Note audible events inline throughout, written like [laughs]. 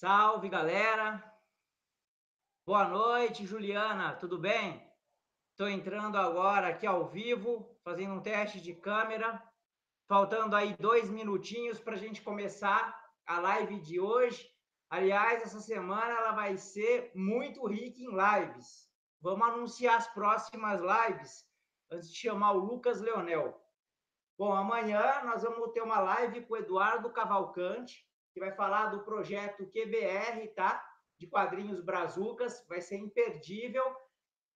Salve, galera! Boa noite, Juliana, tudo bem? Estou entrando agora aqui ao vivo, fazendo um teste de câmera. Faltando aí dois minutinhos para a gente começar a live de hoje. Aliás, essa semana ela vai ser muito rica em lives. Vamos anunciar as próximas lives antes de chamar o Lucas Leonel. Bom, amanhã nós vamos ter uma live com o Eduardo Cavalcante, vai falar do projeto QBR, tá? De quadrinhos brazucas, vai ser imperdível.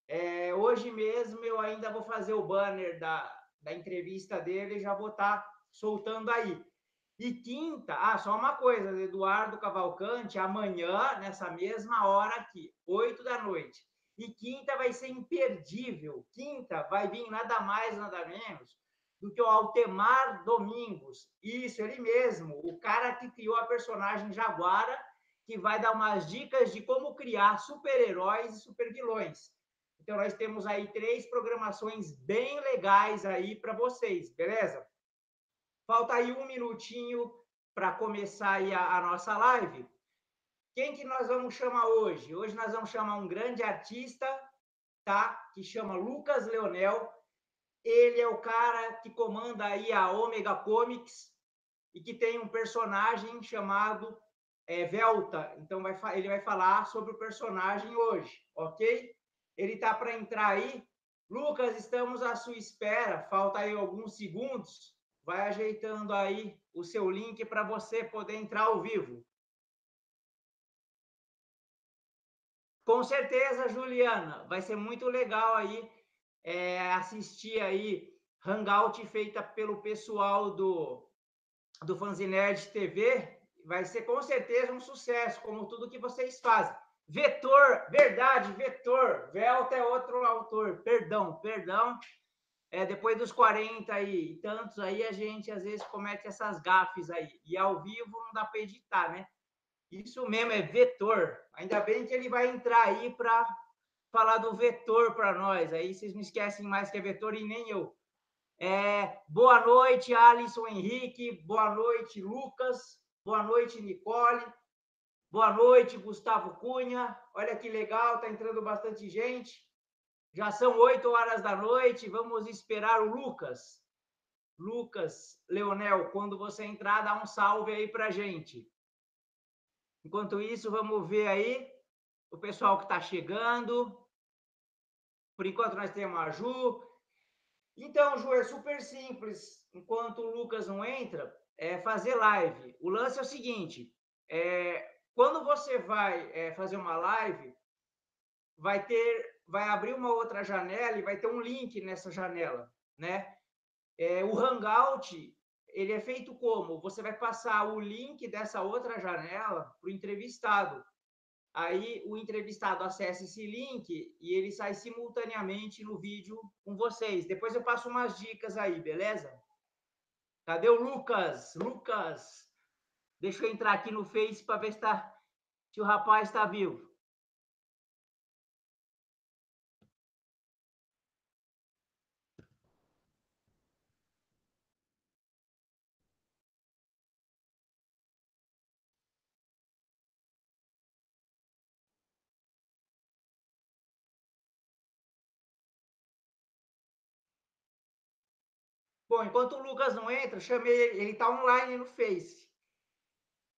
É, hoje mesmo eu ainda vou fazer o banner da, da entrevista dele, já vou estar tá soltando aí. E quinta, ah, só uma coisa, Eduardo Cavalcante, amanhã, nessa mesma hora aqui, oito da noite. E quinta vai ser imperdível. Quinta vai vir nada mais, nada menos do que o Altemar Domingos. Isso, ele mesmo, o cara que criou a personagem Jaguara, que vai dar umas dicas de como criar super-heróis e super-vilões. Então, nós temos aí três programações bem legais aí para vocês, beleza? Falta aí um minutinho para começar a, a nossa live. Quem que nós vamos chamar hoje? Hoje nós vamos chamar um grande artista, tá? Que chama Lucas Leonel. Ele é o cara que comanda aí a Omega Comics e que tem um personagem chamado é, Velta. Então vai, ele vai falar sobre o personagem hoje, ok? Ele tá para entrar aí. Lucas, estamos à sua espera. Falta aí alguns segundos. Vai ajeitando aí o seu link para você poder entrar ao vivo. Com certeza, Juliana, vai ser muito legal aí é, assistir aí Hangout feita pelo pessoal do, do Fanzinerd TV. Vai ser com certeza um sucesso, como tudo que vocês fazem. Vetor, verdade, Vetor. Velta é outro autor. Perdão, perdão. É, depois dos 40 e tantos aí, a gente às vezes comete essas gafes aí. E ao vivo não dá para editar, né? Isso mesmo, é vetor. Ainda bem que ele vai entrar aí para falar do vetor para nós. Aí vocês não esquecem mais que é vetor e nem eu. É, boa noite, Alisson Henrique. Boa noite, Lucas. Boa noite, Nicole. Boa noite, Gustavo Cunha. Olha que legal, tá entrando bastante gente. Já são oito horas da noite. Vamos esperar o Lucas. Lucas Leonel, quando você entrar, dá um salve aí para gente. Enquanto isso, vamos ver aí o pessoal que está chegando. Por enquanto, nós temos a Ju. Então, Ju, é super simples. Enquanto o Lucas não entra, é fazer live. O lance é o seguinte: é, quando você vai é, fazer uma live, vai ter, vai abrir uma outra janela e vai ter um link nessa janela, né? É, o Hangout ele é feito como? Você vai passar o link dessa outra janela para o entrevistado. Aí o entrevistado acessa esse link e ele sai simultaneamente no vídeo com vocês. Depois eu passo umas dicas aí, beleza? Cadê o Lucas? Lucas, deixa eu entrar aqui no Face para ver se, tá, se o rapaz está vivo. Bom, enquanto o Lucas não entra, chamei ele, ele está online no Face.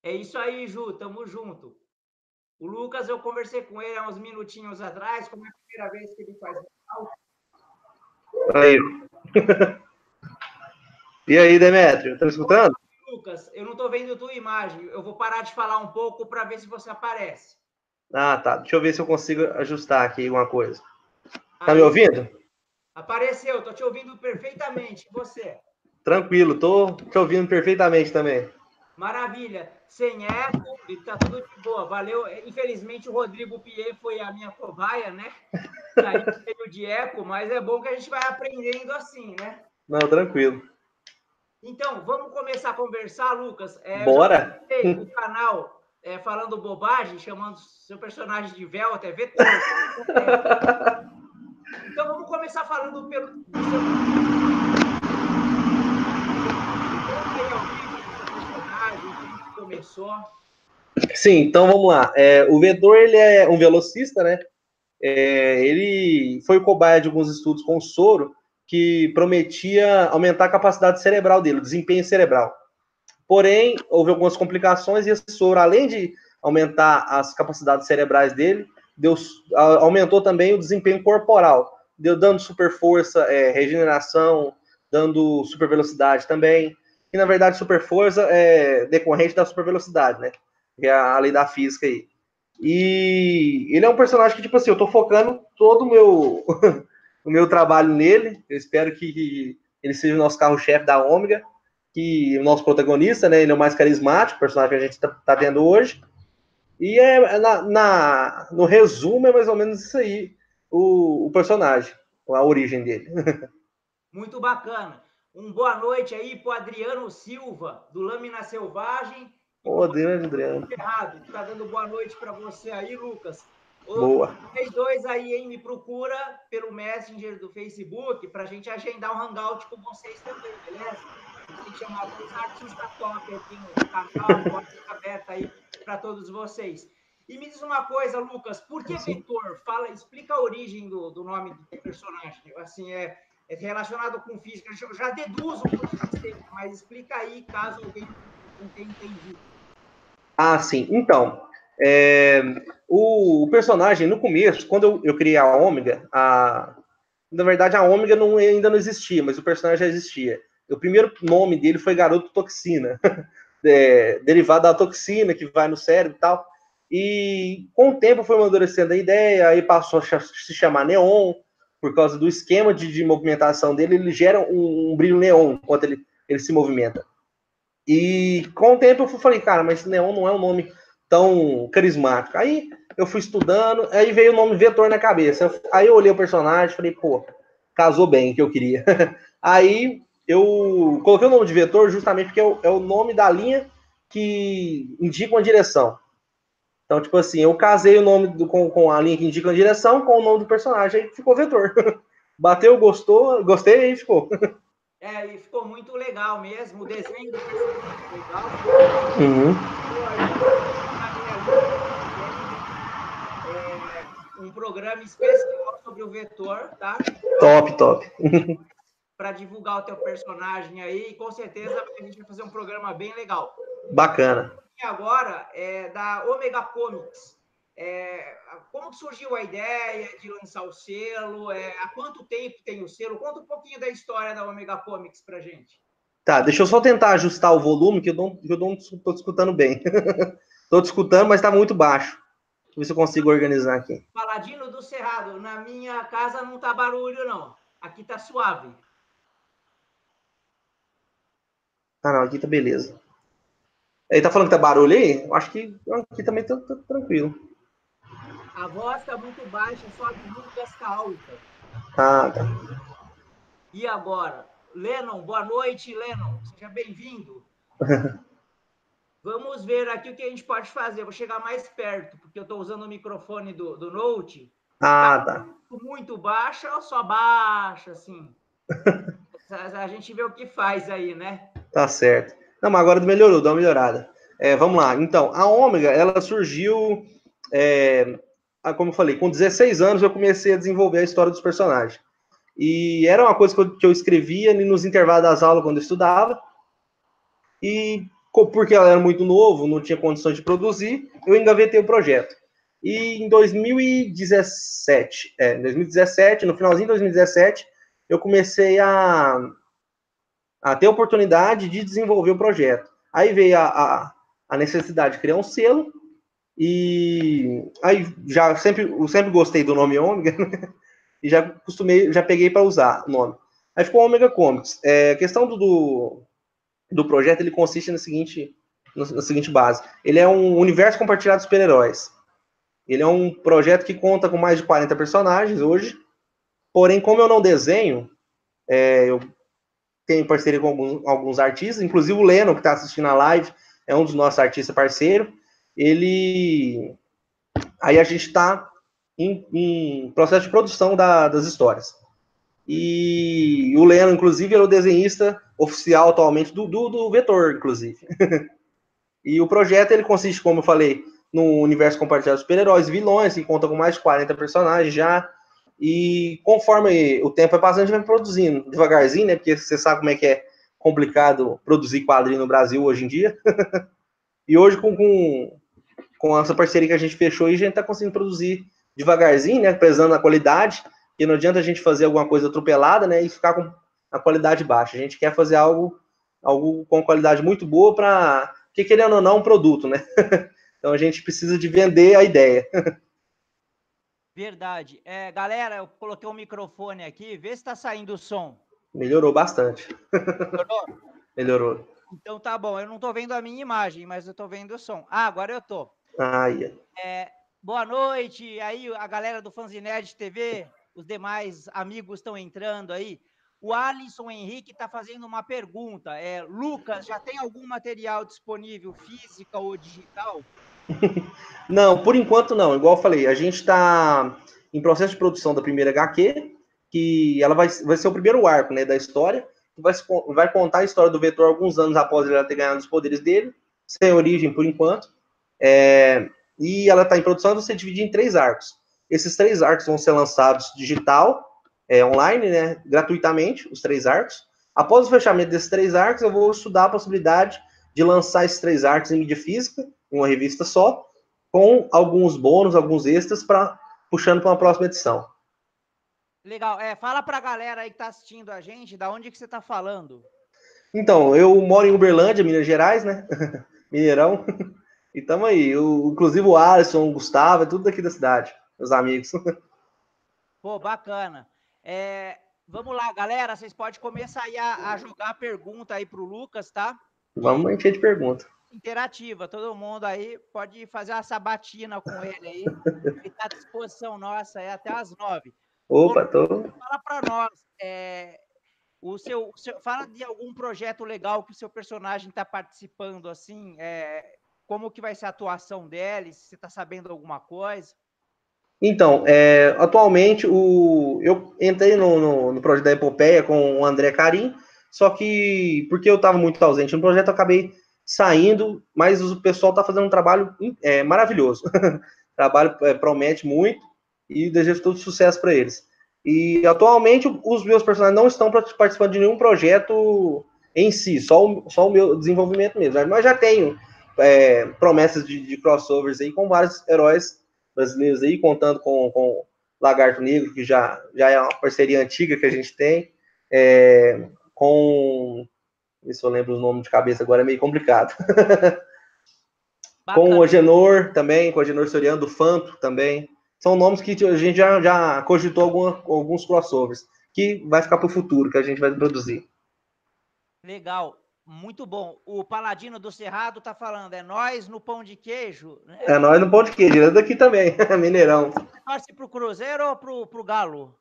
É isso aí, Ju, tamo junto. O Lucas, eu conversei com ele há uns minutinhos atrás, como é a primeira vez que ele faz Aí. e aí, Demetrio, tá me escutando? Lucas, eu não estou vendo tua imagem. Eu vou parar de falar um pouco para ver se você aparece. Ah, tá. Deixa eu ver se eu consigo ajustar aqui alguma coisa. Tá aí. me ouvindo? Apareceu, tô te ouvindo perfeitamente. Você? Tranquilo, tô te ouvindo perfeitamente também. Maravilha. Sem eco, tá tudo de boa. Valeu. Infelizmente, o Rodrigo Pierre foi a minha cobaia, né? [laughs] Aí veio de eco, mas é bom que a gente vai aprendendo assim, né? Não, tranquilo. Então, vamos começar a conversar, Lucas. É, Bora! O canal é, falando bobagem, chamando seu personagem de véu, até vetor. [laughs] Então vamos começar falando pelo. começou. Sim, então vamos lá. É, o Vedor ele é um velocista, né? É, ele foi cobaia de alguns estudos com soro que prometia aumentar a capacidade cerebral dele, o desempenho cerebral. Porém, houve algumas complicações e esse soro, além de aumentar as capacidades cerebrais dele, deu, aumentou também o desempenho corporal, deu dando super força, é, regeneração, dando super velocidade também. E na verdade, super força é decorrente da super velocidade, né? Que é a lei da física aí. E ele é um personagem que, tipo assim, eu tô focando todo o meu, [laughs] o meu trabalho nele. Eu espero que ele seja o nosso carro-chefe da Ômega, que o nosso protagonista, né? Ele é o mais carismático, personagem que a gente tá, tá tendo hoje. E é na, na, no resumo é mais ou menos isso aí, o, o personagem, a origem dele. [laughs] Muito bacana. Um boa noite aí para Adriano Silva, do Lâmina Selvagem. Ô, Adriano. Errado. Tá dando boa noite para você aí, Lucas. Boa. Vocês dois aí, hein, me procura pelo Messenger do Facebook para a gente agendar um hangout com vocês também, beleza? Tem que chamar os artistas top aqui no canal, pode ficar aberto aí para todos vocês. E me diz uma coisa, Lucas, por que Sim. Vetor? Fala, explica a origem do, do nome do personagem. Assim, é, é relacionado com física. Eu já deduzo mas explica aí, caso alguém não tenha entendido. Ah, sim. Então, é, o, o, personagem, no começo, quando eu, eu criei a Ômega, a, na verdade a Ômega não, ainda não existia, mas o personagem já existia. O primeiro nome dele foi Garoto Toxina, [laughs] é, derivado da toxina que vai no cérebro e tal. E com o tempo foi amadurecendo a ideia, aí passou a se chamar Neon, por causa do esquema de, de movimentação dele, ele gera um, um, brilho neon enquanto ele, ele se movimenta. E com o tempo eu falei, cara, mas neon não é um nome tão carismático. Aí eu fui estudando, aí veio o nome Vetor na cabeça. Aí eu olhei o personagem falei, pô, casou bem que eu queria. [laughs] aí eu coloquei o nome de Vetor justamente porque é o, é o nome da linha que indica uma direção. Então, tipo assim, eu casei o nome do, com, com a linha que indica a direção com o nome do personagem, aí ficou vetor. [laughs] Bateu, gostou, gostei e ficou. É, e ficou muito legal mesmo. O desenho do personagem legal. Uhum. É, um programa especial sobre o vetor, tá? Top, top. [laughs] Para divulgar o teu personagem aí, e com certeza a gente vai fazer um programa bem legal. Bacana agora é da Omega Comics. É, como que surgiu a ideia de lançar o selo? É, há quanto tempo tem o selo? Conta um pouquinho da história da Omega Comics para gente. Tá, deixa eu só tentar ajustar o volume, que eu não, eu não estou escutando bem. [laughs] Estou escutando, mas está muito baixo. Deixa eu ver se eu consigo organizar aqui. Paladino do Cerrado, na minha casa não tá barulho, não. Aqui tá suave. Ah, não, aqui tá beleza. Ele tá falando que tá barulho aí? Eu acho que aqui também tá, tá tranquilo. A voz tá muito baixa, só Lucas tá alta. Ah, tá. E agora? Lennon, boa noite, Lennon. Seja bem-vindo. [laughs] Vamos ver aqui o que a gente pode fazer. Eu vou chegar mais perto, porque eu estou usando o microfone do, do Note. Ah, tá. Muito baixa ou só baixa, assim? [laughs] a gente vê o que faz aí, né? Tá certo. Não, mas agora melhorou, dá uma melhorada. É, vamos lá. Então, a Ômega, ela surgiu, é, como eu falei, com 16 anos eu comecei a desenvolver a história dos personagens. E era uma coisa que eu, que eu escrevia nos intervalos das aulas quando eu estudava. E porque ela era muito novo, não tinha condições de produzir, eu engavetei o projeto. E em 2017, é, em 2017, no finalzinho de 2017, eu comecei a, a ter a oportunidade de desenvolver o projeto. Aí veio a, a, a necessidade de criar um selo, e aí já sempre, eu sempre gostei do nome Ômega, né? e já costumei, já peguei para usar o nome. Aí ficou Omega Comics. É, a questão do, do, do, projeto, ele consiste na seguinte, na seguinte base. Ele é um universo compartilhado de super-heróis. Ele é um projeto que conta com mais de 40 personagens hoje. Porém, como eu não desenho, é, eu tem parceria com alguns, alguns artistas, inclusive o Leno, que está assistindo a live, é um dos nossos artistas parceiros. Ele. Aí a gente está em, em, processo de produção da, das histórias. E o Leno, inclusive, é o desenhista oficial atualmente do, do, do Vetor, inclusive. [laughs] E o projeto ele consiste, como eu falei, no universo compartilhado de super-heróis vilões, que conta com mais de 40 personagens já. E conforme o tempo é passando, a gente vai produzindo devagarzinho, né? Porque você sabe como é que é complicado produzir quadrinho no Brasil hoje em dia. [laughs] e hoje, com, com, com, essa parceria que a gente fechou, a gente está conseguindo produzir devagarzinho, né? Prezando a qualidade. E não adianta a gente fazer alguma coisa atropelada, né? E ficar com a qualidade baixa. A gente quer fazer algo, algo com qualidade muito boa para que querendo ou não, um produto, né? [laughs] então a gente precisa de vender a ideia. [laughs] Verdade. É, galera, eu coloquei o um microfone aqui, vê se está saindo o som. Melhorou bastante. Melhorou? [laughs] Melhorou. Então tá bom, eu não estou vendo a minha imagem, mas eu estou vendo o som. Ah, agora eu. Ah, yeah. é, boa noite, aí a galera do Fanzinerd TV, os demais amigos estão entrando aí. O Alisson Henrique está fazendo uma pergunta. É, Lucas, já tem algum material disponível, física ou digital? [laughs] não, por enquanto não. Igual eu falei, a gente está em processo de produção da primeira HQ, que ela vai, vai ser o primeiro arco né, da história, que vai, vai contar a história do Vetor alguns anos após ele ter ganhado os poderes dele, sem origem por enquanto. É, e ela está em produção e ser dividida em três arcos. Esses três arcos vão ser lançados digital, é, online, né, gratuitamente, os três arcos. Após o fechamento desses três arcos, eu vou estudar a possibilidade de lançar esses três arcos em mídia física, uma revista só, com alguns bônus, alguns extras, para puxando para uma próxima edição. Legal. É, fala para a galera aí que está assistindo a gente, da onde que você está falando? Então, eu moro em Uberlândia, Minas Gerais, né? [laughs] Mineirão. E tamo aí. Eu, inclusive o Alisson, o Gustavo, é tudo daqui da cidade, meus amigos. [laughs] Pô, bacana. É, vamos lá, galera. Vocês podem começar aí a, a jogar pergunta aí para o Lucas, tá? Vamos encher de pergunta. Interativa, todo mundo aí pode fazer uma sabatina com ele aí. Ele está à disposição nossa aí até as nove. Opa, tô. Fala para nós. É, o seu, o seu, fala de algum projeto legal que o seu personagem está participando, assim, é, como que vai ser a atuação dele, se você está sabendo alguma coisa. Então, é, atualmente o, eu entrei no, no, no, projeto da Epopeia com o André Carim, só que porque eu estava muito ausente no projeto, eu acabei saindo, mas o pessoal está fazendo um trabalho é, maravilhoso. [laughs] trabalho é, promete muito e desejo todo sucesso para eles. E atualmente os meus personagens não estão participando de nenhum projeto em si, só o, só o meu desenvolvimento mesmo. Mas já tenho é, promessas de, de crossovers aí com vários heróis brasileiros aí, contando com, com Lagarto Negro, que já, já é uma parceria antiga que a gente tem, é, com. Se eu lembro os nomes de cabeça agora, é meio complicado. [laughs] com o Agenor também, com o Agenor Soriano, do Fanto também. São nomes que a gente já, já cogitou alguma, alguns crossovers, que vai ficar para o futuro, que a gente vai produzir. Legal. Muito bom. O Paladino do Cerrado tá falando, é nós no pão de queijo. Né? É nós no pão de queijo, é daqui também, [laughs] Mineirão. Você torce pro Cruzeiro ou pro, pro Galo?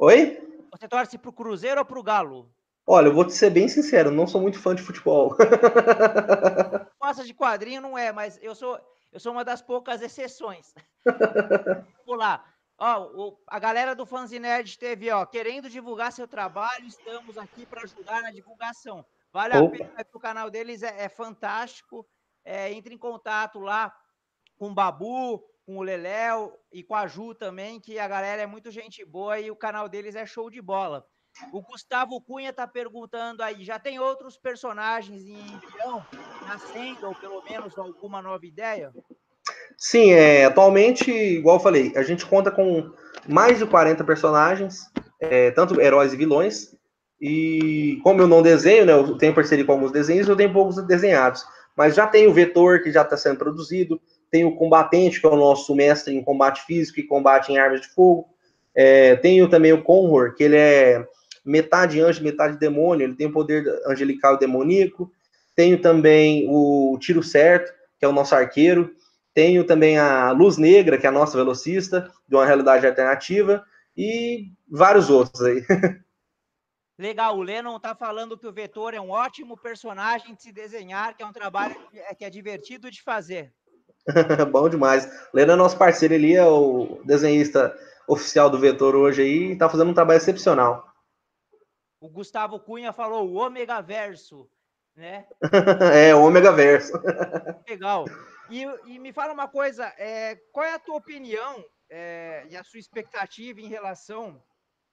Oi? Você torce pro Cruzeiro ou pro Galo? Olha, eu vou te ser bem sincero, não sou muito fã de futebol. [laughs] Gosta de quadrinho, não é, mas eu sou, eu sou uma das poucas exceções. [laughs] Vamos lá. Ó, o, a galera do Fanzinerd teve, ó, querendo divulgar seu trabalho, estamos aqui para ajudar na divulgação. Vale a pena, que o canal deles é, é fantástico. É, entre em contato lá com o Babu, com o Leléo e com a Ju também, que a galera é muito gente boa e o canal deles é show de bola. O Gustavo Cunha está perguntando aí, já tem outros personagens em embrião nascendo, ou pelo menos alguma nova ideia? Sim, é, atualmente, igual eu falei, a gente conta com mais de 40 personagens, é, tanto heróis e vilões, e como eu não desenho, né, eu tenho parceria com alguns desenhos, eu tenho poucos desenhados. Mas já tem o Vetor, que já está sendo produzido, tem o Combatente, que é o nosso mestre em combate físico e combate em armas de fogo. É, tenho também o Conhor, que ele é metade anjo, metade demônio, ele tem o poder angelical e demoníaco. Tenho também o Tiro Certo, que é o nosso arqueiro. Tenho também a Luz Negra, que é a nossa velocista, de uma realidade alternativa. E vários outros aí. [laughs] Legal, o Lennon está falando que o Vetor é um ótimo personagem de se desenhar, que é um trabalho que é, é divertido de fazer. [laughs] Bom demais. Lennon é nosso parceiro, ele é o desenhista oficial do Vetor hoje aí, e está fazendo um trabalho excepcional. O Gustavo Cunha falou o Omega Verso. né? [laughs] é, ômega verso. [laughs] Legal. E, e, me fala uma coisa, é, qual é a tua opinião é, e a sua expectativa em relação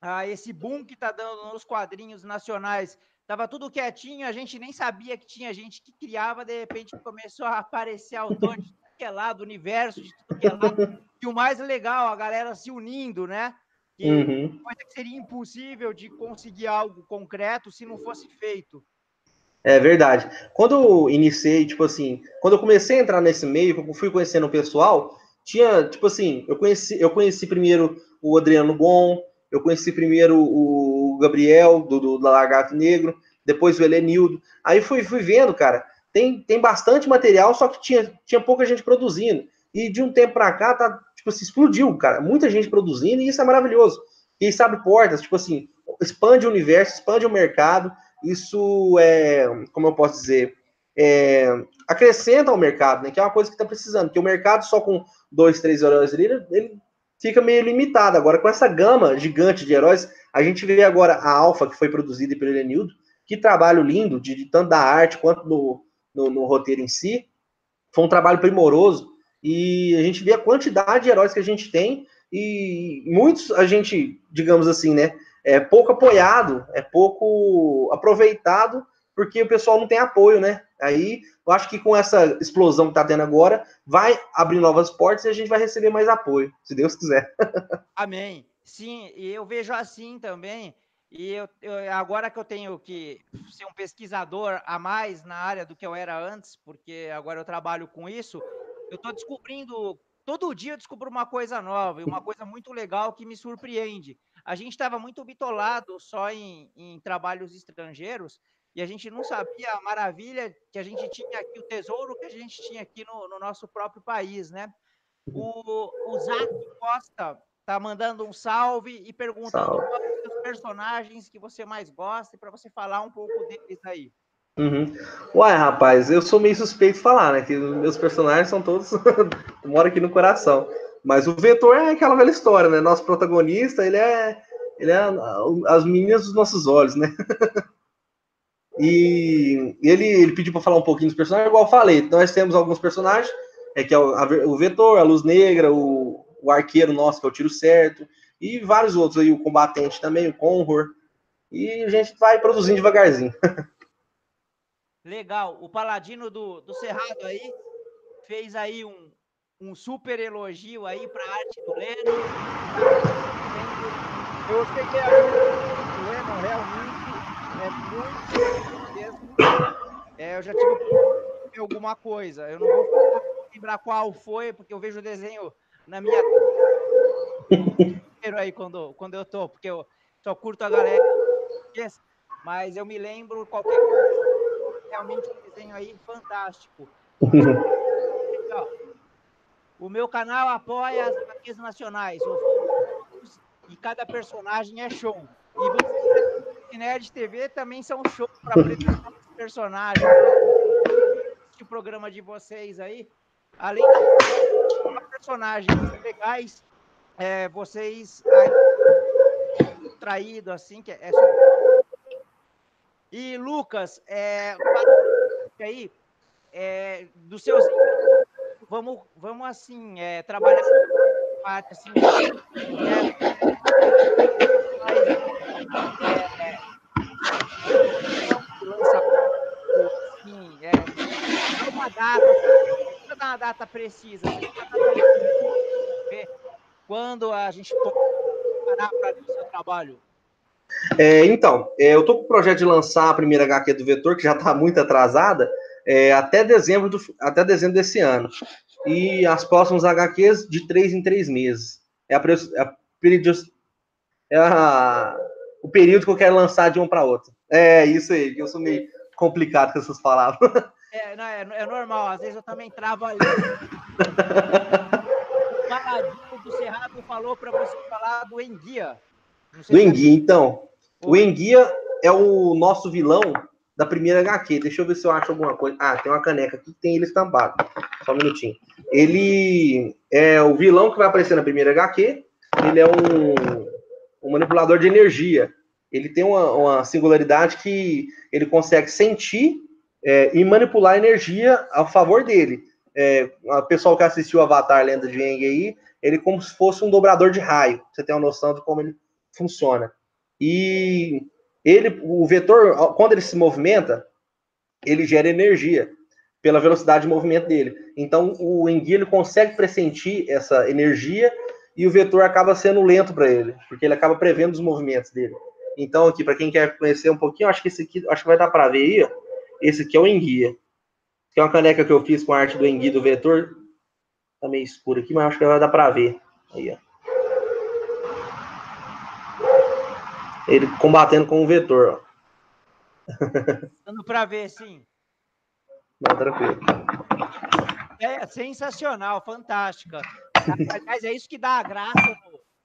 a esse boom que está dando nos quadrinhos nacionais? Tava tudo quietinho, a gente nem sabia que tinha gente que criava, de repente começou a aparecer autor de tudo que é lado, universo de tudo que é lado. E o mais legal, a galera se unindo, né? Que uhum. coisa que seria impossível de conseguir algo concreto se não fosse feito. É verdade. Quando eu iniciei, tipo assim, quando eu comecei a entrar nesse meio, eu fui conhecendo o pessoal, tinha, tipo assim, eu conheci, eu conheci primeiro o Adriano Gon, eu conheci primeiro o Gabriel, do, do Lagarto Negro, depois o Helenildo. Aí fui, fui vendo, cara, tem, tem bastante material, só que tinha, tinha pouca gente produzindo. E de um tempo para cá, tá, tipo assim, explodiu, cara. Muita gente produzindo, e isso é maravilhoso. E sabe portas, tipo assim, expande o universo, expande o mercado, isso é, como eu posso dizer, é, acrescenta ao mercado, né? Que é uma coisa que está precisando. Porque o mercado só com dois, três heróis ali, ele fica meio limitado. Agora, com essa gama gigante de heróis, a gente vê agora a Alpha, que foi produzida pelo Elenildo, que trabalho lindo, de, de tanto da arte quanto no, no, no, roteiro em si. Foi um trabalho primoroso. E a gente vê a quantidade de heróis que a gente tem, e muitos a gente, digamos assim, né? é pouco apoiado, é pouco aproveitado, porque o pessoal não tem apoio, né? Aí eu acho que com essa explosão que está tendo agora, vai abrir novas portas e a gente vai receber mais apoio, se Deus quiser. [laughs] Amém. Sim, e eu vejo assim também. E eu, eu, agora que eu tenho que ser um pesquisador a mais na área do que eu era antes, porque agora eu trabalho com isso, eu estou descobrindo todo dia eu descubro uma coisa nova e uma coisa muito legal que me surpreende. A gente estava muito bitolado só em, em, trabalhos estrangeiros e a gente não sabia a maravilha que a gente tinha aqui, o tesouro que a gente tinha aqui no, no nosso próprio país, né? O, o Zac Costa tá mandando um salve e perguntando quais os personagens que você mais gosta para você falar um pouco deles aí. Uhum. Uai, rapaz, eu sou meio suspeito de falar, né? Que meus personagens são todos. [laughs] moram aqui no coração. Mas o Vetor é aquela velha história, né? Nosso protagonista, ele é. Ele é as meninas dos nossos olhos, né? [laughs] e ele, ele pediu para falar um pouquinho dos personagens, igual eu falei. Nós temos alguns personagens, é que é o, a, o Vetor, a Luz Negra, o, o arqueiro nosso, que é o Tiro Certo, e vários outros aí, o combatente também, o Conhor. E a gente vai produzindo devagarzinho. [laughs] Legal. O Paladino do, do Cerrado aí fez aí um, um super elogio aí para a arte do Leno. Eu sei que a arte do Leno realmente é muito mesmo. É, eu já tive alguma coisa. Eu não vou lembrar qual foi, porque eu vejo o desenho na minha [laughs] aí quando, quando eu tô, porque eu só curto a galera, mas eu me lembro qualquer coisa realmente um desenho aí fantástico. [laughs] o meu canal apoia as HQs nacionais. E cada personagem é show. E vocês, Nerd TV, também são show para apresentar os personagens. O programa de vocês aí, além de personagens legais, é, vocês traído assim, que é e Lucas, é, aí, é, dos seus vamos, vamos assim, é, trabalhar parte assim, né? é, assim, é, uma data, não uma data precisa, quando a gente parar para o seu trabalho. É, então, é, eu estou com o projeto de lançar a primeira HQ do Vetor, que já está muito atrasada, é, até, dezembro do, até dezembro desse ano. E as próximas HQs de três em três meses. É, a, é, a, é a, o período que eu quero lançar de um para outro. É isso aí, que eu sou meio complicado com essas palavras. É, não, é, é normal, às vezes eu também travo ali. [laughs] o do Cerrado falou para você falar do Enguia. Do Enguia, então. O Enguia é o nosso vilão da primeira HQ. Deixa eu ver se eu acho alguma coisa. Ah, tem uma caneca aqui que tem ele estampado. Só um minutinho. Ele é o vilão que vai aparecer na primeira HQ. Ele é um, um manipulador de energia. Ele tem uma, uma, singularidade que ele consegue sentir é, e manipular a energia a favor dele. É, o pessoal que assistiu Avatar Lenda de Aang aí, ele como se fosse um dobrador de raio. Você tem uma noção de como ele funciona. E ele, o vetor, quando ele se movimenta, ele gera energia pela velocidade de movimento dele. Então, o enguia ele consegue pressentir essa energia e o vetor acaba sendo lento para ele, porque ele acaba prevendo os movimentos dele. Então, aqui, para quem quer conhecer um pouquinho, acho que esse aqui, acho que vai dar para ver aí, ó. Esse aqui é o enguia. Que é uma caneca que eu fiz com a arte do enguia do vetor. Tá meio escuro aqui, mas acho que vai dar para ver. Aí, ó. Ele combatendo com o vetor, ó. Dando para ver, sim. Não, tranquilo. É sensacional, fantástica. Aliás, é isso que dá a graça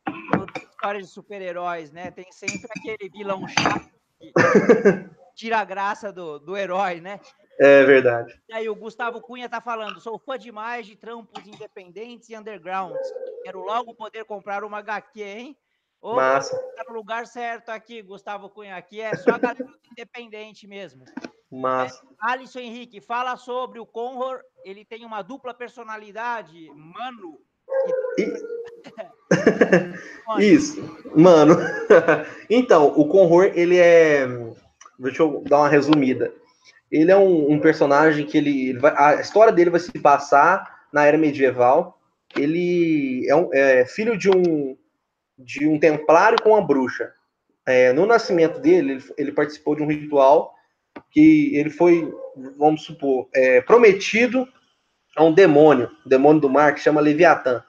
no, no história de super-heróis, né? Tem sempre aquele vilão chato que tira a graça do, do herói, né? É verdade. E aí, o Gustavo Cunha tá falando: sou fã demais de trampos independentes e undergrounds. Quero logo poder comprar uma HQ, hein? Massa. Tá no lugar certo aqui, Gustavo Cunha. Aqui é só a galera [laughs] independente mesmo. Mas... É, Alisson Henrique, fala sobre o Conror. Ele tem uma dupla personalidade, mano. [laughs] Isso, mano. [laughs] então, o Conror, ele é. Deixa eu dar uma resumida. Ele é um, um personagem que ele, ele vai, a história dele vai se passar na era medieval. Ele é, um, é filho de um de um templário com uma bruxa. É, no nascimento dele, ele, ele participou de um ritual que ele foi, vamos supor, é, prometido a um demônio, um demônio do mar que chama Leviatã.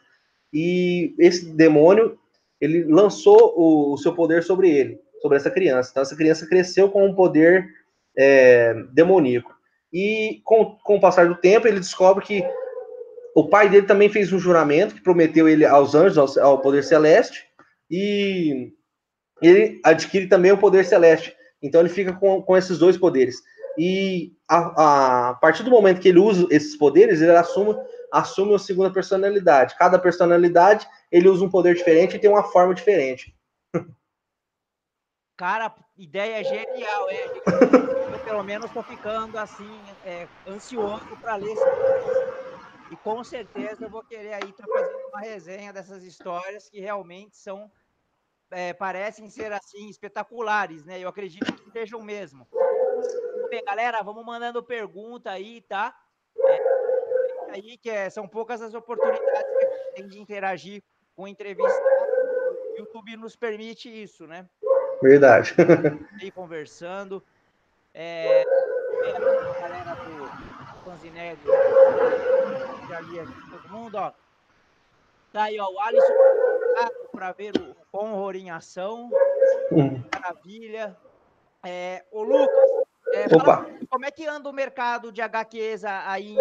E esse demônio, ele lançou o, o, seu poder sobre ele, sobre essa criança. Então, essa criança cresceu com um poder é, demoníaco. E com, com o passar do tempo, ele descobre que o pai dele também fez um juramento que prometeu ele aos anjos, ao, ao poder celeste, e ele adquire também o poder celeste. Então ele fica com, com esses dois poderes. E a, a, partir do momento que ele usa esses poderes, ele assume, assume uma segunda personalidade. Cada personalidade, ele usa um poder diferente e tem uma forma diferente. [laughs] Cara, ideia genial, é. Eu, pelo menos estou ficando assim, é, ansioso para ler esse E com certeza eu vou querer aí estar tá fazendo uma resenha dessas histórias que realmente são é, parecem ser assim espetaculares, né? Eu acredito que sejam mesmo. Bem, galera, vamos mandando pergunta aí, tá? É, aí que é, são poucas as oportunidades que a gente tem de interagir com entrevista. O YouTube nos permite isso, né? Verdade. [laughs] Aí conversando. É, a galera do Fanzinelli, já li aqui todo mundo, ó. Tá aí, ó, o Alisson para ver o Conror em ação. Hum. Maravilha. É, o Lucas, é, fala, como é que anda o mercado de HQs aí?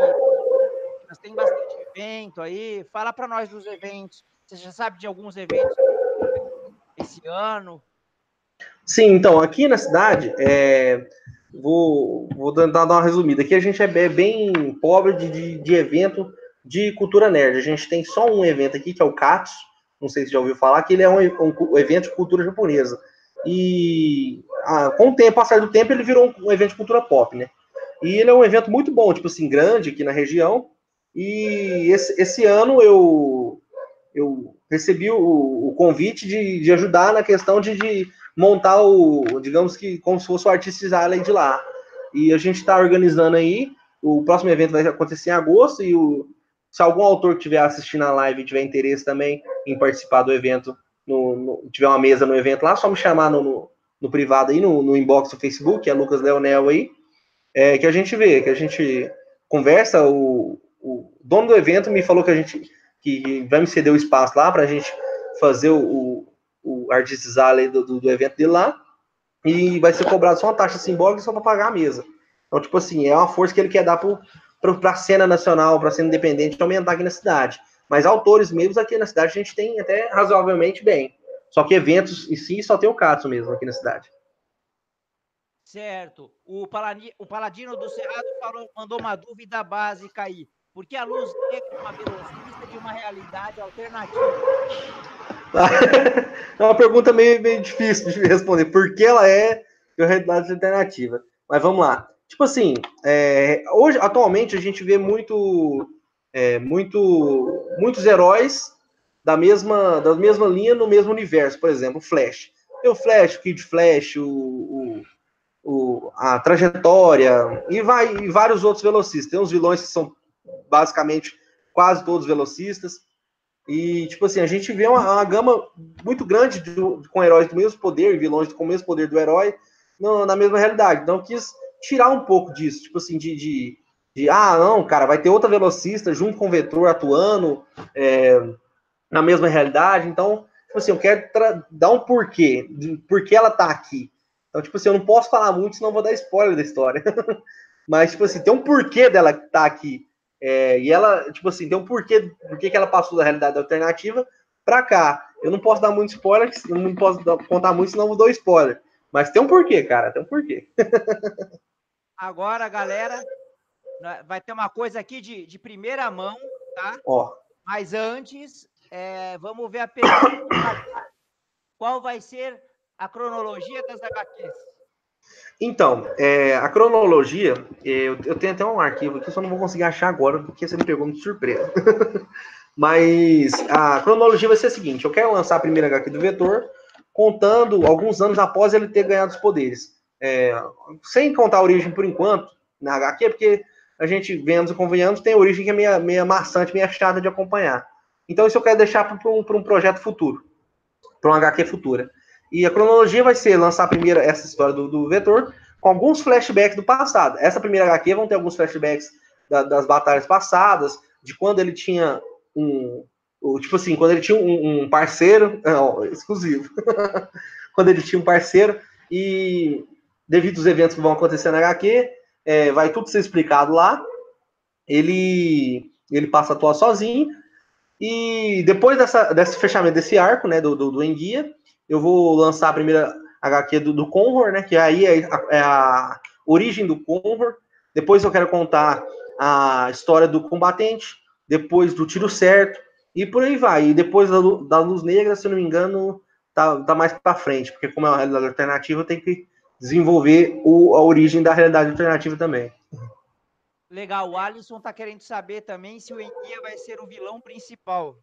Tem bastante evento aí. Fala para nós dos eventos. Você já sabe de alguns eventos esse ano? Sim, então, aqui na cidade, é, vou, vou tentar dar uma resumida. Aqui a gente é bem pobre de, de, de evento de cultura nerd. A gente tem só um evento aqui, que é o CATS, não sei se já ouviu falar, que ele é um, um, evento de cultura japonesa. E ah, com o tempo, passar do tempo, ele virou um, um, evento de cultura pop, né? E ele é um evento muito bom, tipo assim, grande aqui na região. E esse, esse ano eu, eu recebi o, o convite de, de ajudar na questão de, de, montar o, digamos que, como se fosse o Artistes Island de lá. E a gente está organizando aí. O próximo evento vai acontecer em agosto e o, se algum autor que estiver assistindo a live tiver interesse também em participar do evento, no, no, tiver uma mesa no evento lá, só me chamar no, no, no privado aí, no, inbox do Facebook, é Lucas Leonel aí, é, que a gente vê, que a gente conversa. O, o dono do evento me falou que a gente que vai me ceder o espaço lá para a gente fazer o, o, o artistizar do, do, do evento dele lá e vai ser cobrado só uma taxa simbólica só para pagar a mesa. Então, tipo assim, é uma força que ele quer dar pro, para a cena nacional, para a cena independente aumentar aqui na cidade. Mas autores mesmos aqui na cidade a gente tem até razoavelmente bem. Só que eventos em si só tem o Katsu mesmo aqui na cidade. Certo. O, Palani, o Paladino do Cerrado falou, mandou uma dúvida básica aí. Por que a luz negra é uma velocista de uma realidade alternativa? [laughs] é uma pergunta meio, meio difícil de responder. Por que ela é de uma realidade alternativa? Mas vamos lá. Tipo assim, é, hoje, atualmente, a gente vê muito, é, muito, muitos heróis da mesma, da mesma linha no mesmo universo, por exemplo, o Flash. Tem o Flash, o Kid Flash, o, o, o, a trajetória, e, vai, e vários outros velocistas. Tem uns vilões que são basicamente quase todos velocistas. E, tipo assim, a gente vê uma, uma gama muito grande de, com heróis do mesmo poder, vilões com o mesmo poder do herói, no, na mesma realidade. Então, quis tirar um pouco disso, tipo assim, de, de, de, ah, não, cara, vai ter outra velocista junto com o vetor atuando é, na mesma realidade. Então, tipo assim, eu quero dar um porquê, de por que ela tá aqui. Então, tipo assim, eu não posso falar muito, senão vou dar spoiler da história. [laughs] Mas, tipo assim, tem um porquê dela tá aqui. É, e ela, tipo assim, tem um porquê, porquê que ela passou da realidade alternativa para cá. Eu não posso dar muito spoiler, eu não posso contar muito, senão eu dou spoiler. Mas tem um porquê, cara, tem um porquê. [laughs] Agora, galera, vai ter uma coisa aqui de, de primeira mão, tá? Ó. Mas antes, é, vamos ver a pergunta. Qual vai ser a cronologia das HQs? Então, é, a cronologia, eu, eu, tenho até um arquivo aqui, só não vou conseguir achar agora, porque você me pegou de surpresa. [laughs] Mas a cronologia vai ser a seguinte: eu quero lançar a primeira HQ do Vetor, contando alguns anos após ele ter ganhado os poderes. É, sem contar a origem por enquanto, na HQ, porque a gente, vendo e convenhamos, tem origem que é meio, meio maçante, meio chata de acompanhar. Então, isso eu quero deixar para um, um projeto futuro, para uma HQ futura. E a cronologia vai ser lançar primeiro essa história do, do Vetor, com alguns flashbacks do passado. Essa primeira HQ vão ter alguns flashbacks da, das batalhas passadas, de quando ele tinha um. Tipo assim, quando ele tinha um, um parceiro. [laughs] Não, exclusivo. [laughs] quando ele tinha um parceiro, e devido aos eventos que vão acontecer na HQ, é, vai tudo ser explicado lá. Ele, ele passa a atuar sozinho. E depois dessa, desse fechamento desse arco, né, do, do, do Enguia, eu vou lançar a primeira HQ do, do Convor, né? Que aí é a, é a origem do Convor. Depois eu quero contar a história do combatente, depois do tiro certo, e por aí vai. E depois da, da luz negra, se eu não me engano, tá, tá mais para frente, porque como é uma realidade alternativa, tem que desenvolver o, a origem da realidade alternativa também. Legal, o Alisson tá querendo saber também se o Enguia vai ser o vilão principal.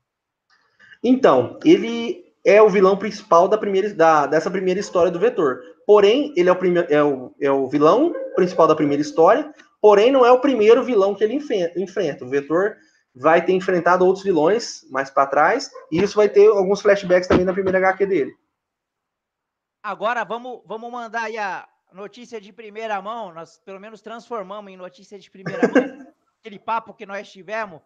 Então, ele é o vilão principal da primeira, da, dessa primeira história do Vetor. Porém, ele é o, prime, é, o, é o vilão principal da primeira história, porém não é o primeiro vilão que ele enfrenta. O Vetor vai ter enfrentado outros vilões mais para trás, e isso vai ter alguns flashbacks também na primeira HQ dele. Agora vamos, vamos mandar aí a notícia de primeira mão, nós pelo menos transformamos em notícia de primeira mão [laughs] aquele papo que nós tivemos,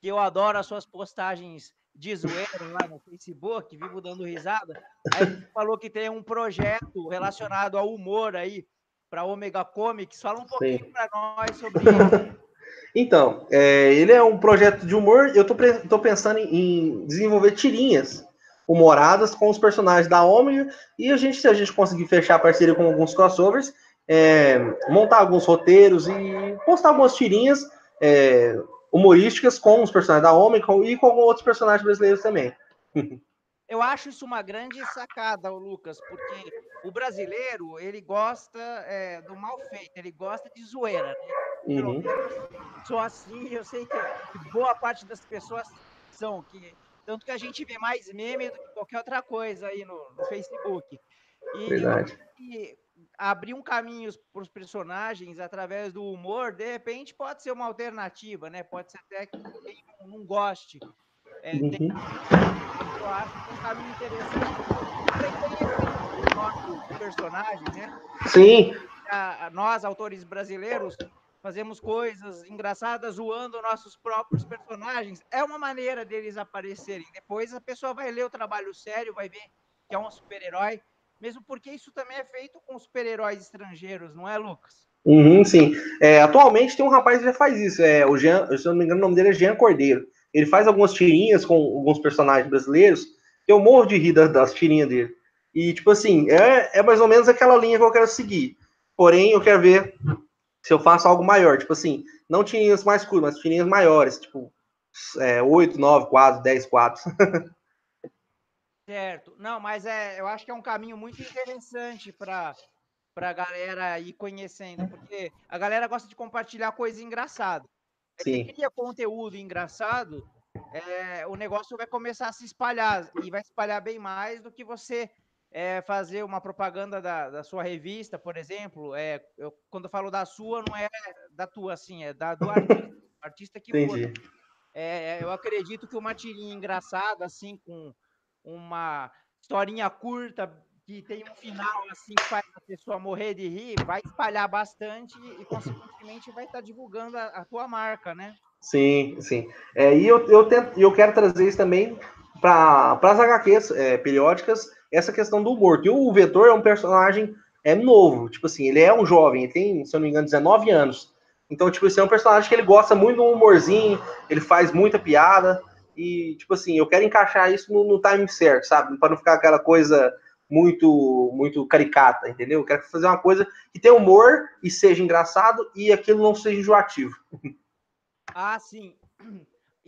que eu adoro as suas postagens de zoeira lá no Facebook, vivo dando risada. Aí falou que tem um projeto relacionado ao humor aí para Omega Comics. Fala um pouquinho para nós sobre [laughs] isso. Então, é, ele é um projeto de humor. Eu estou pensando em desenvolver tirinhas humoradas com os personagens da Omega e a gente, se a gente conseguir fechar parceria com alguns crossovers, é, montar alguns roteiros e postar algumas tirinhas é, humorísticas com os personagens da Omicron e com outros personagens brasileiros também. [laughs] Eu acho isso uma grande sacada, Lucas, porque o brasileiro ele gosta é, do mal feito, ele gosta de zoeira, né? Uhum. Só assim, eu sei que boa parte das pessoas são que tanto que a gente vê mais meme do que qualquer outra coisa aí no, no Facebook. E, Verdade. Abrir um caminho para os personagens através do humor, de repente pode ser uma alternativa, né? Pode ser até que quem não, goste. É, uhum. tem, eu acho que é um caminho interessante. Tem personagem, né? Sim. A, a, nós, autores brasileiros, fazemos coisas engraçadas zoando nossos próprios personagens. É uma maneira deles aparecerem. Depois a pessoa vai ler o trabalho sério, vai ver que é um super-herói mesmo porque isso também é feito com super-heróis estrangeiros, não é, Lucas? Uhum, sim. É, atualmente tem um rapaz que já faz isso. É, o Jean, se eu não me engano, o nome dele é Jean Cordeiro. Ele faz algumas tirinhas com alguns personagens brasileiros. Eu morro de rir das, das tirinhas dele. E, tipo assim, é, é mais ou menos aquela linha que eu quero seguir. Porém, eu quero ver se eu faço algo maior. Tipo assim, não tirinhas mais curtas, mas tirinhas maiores. Tipo, é, 8, 9 quadros, 10 quadros. Certo. Não, mas é, eu acho que é um caminho muito interessante para para a galera ir conhecendo, porque a galera gosta de compartilhar coisa engraçada. Se cria conteúdo engraçado, é, o negócio vai começar a se espalhar e vai espalhar bem mais do que você é, fazer uma propaganda da, da, sua revista, por exemplo. É, eu, quando eu falo da sua, não é da tua, assim, é da do artista, [laughs] artista que Entendi. for. É, eu acredito que uma tirinha engraçada, assim, com uma historinha curta, que tem um final assim que faz a pessoa morrer de rir, vai espalhar bastante e, consequentemente, vai estar divulgando a, a tua marca, né? Sim, sim. É, e eu, eu, tento, eu quero trazer isso também para as HQs é, periódicas, essa questão do humor. Que o Vetor é um personagem é novo, tipo assim, ele é um jovem, ele tem, se eu não me engano, 19 anos. Então, tipo assim, é um personagem que ele gosta muito do humorzinho, ele faz muita piada, e, tipo assim, eu quero encaixar isso no, no time certo, sabe? Para não ficar aquela coisa muito muito caricata, entendeu? Eu quero fazer uma coisa que tenha humor e seja engraçado e aquilo não seja enjoativo. Ah, sim.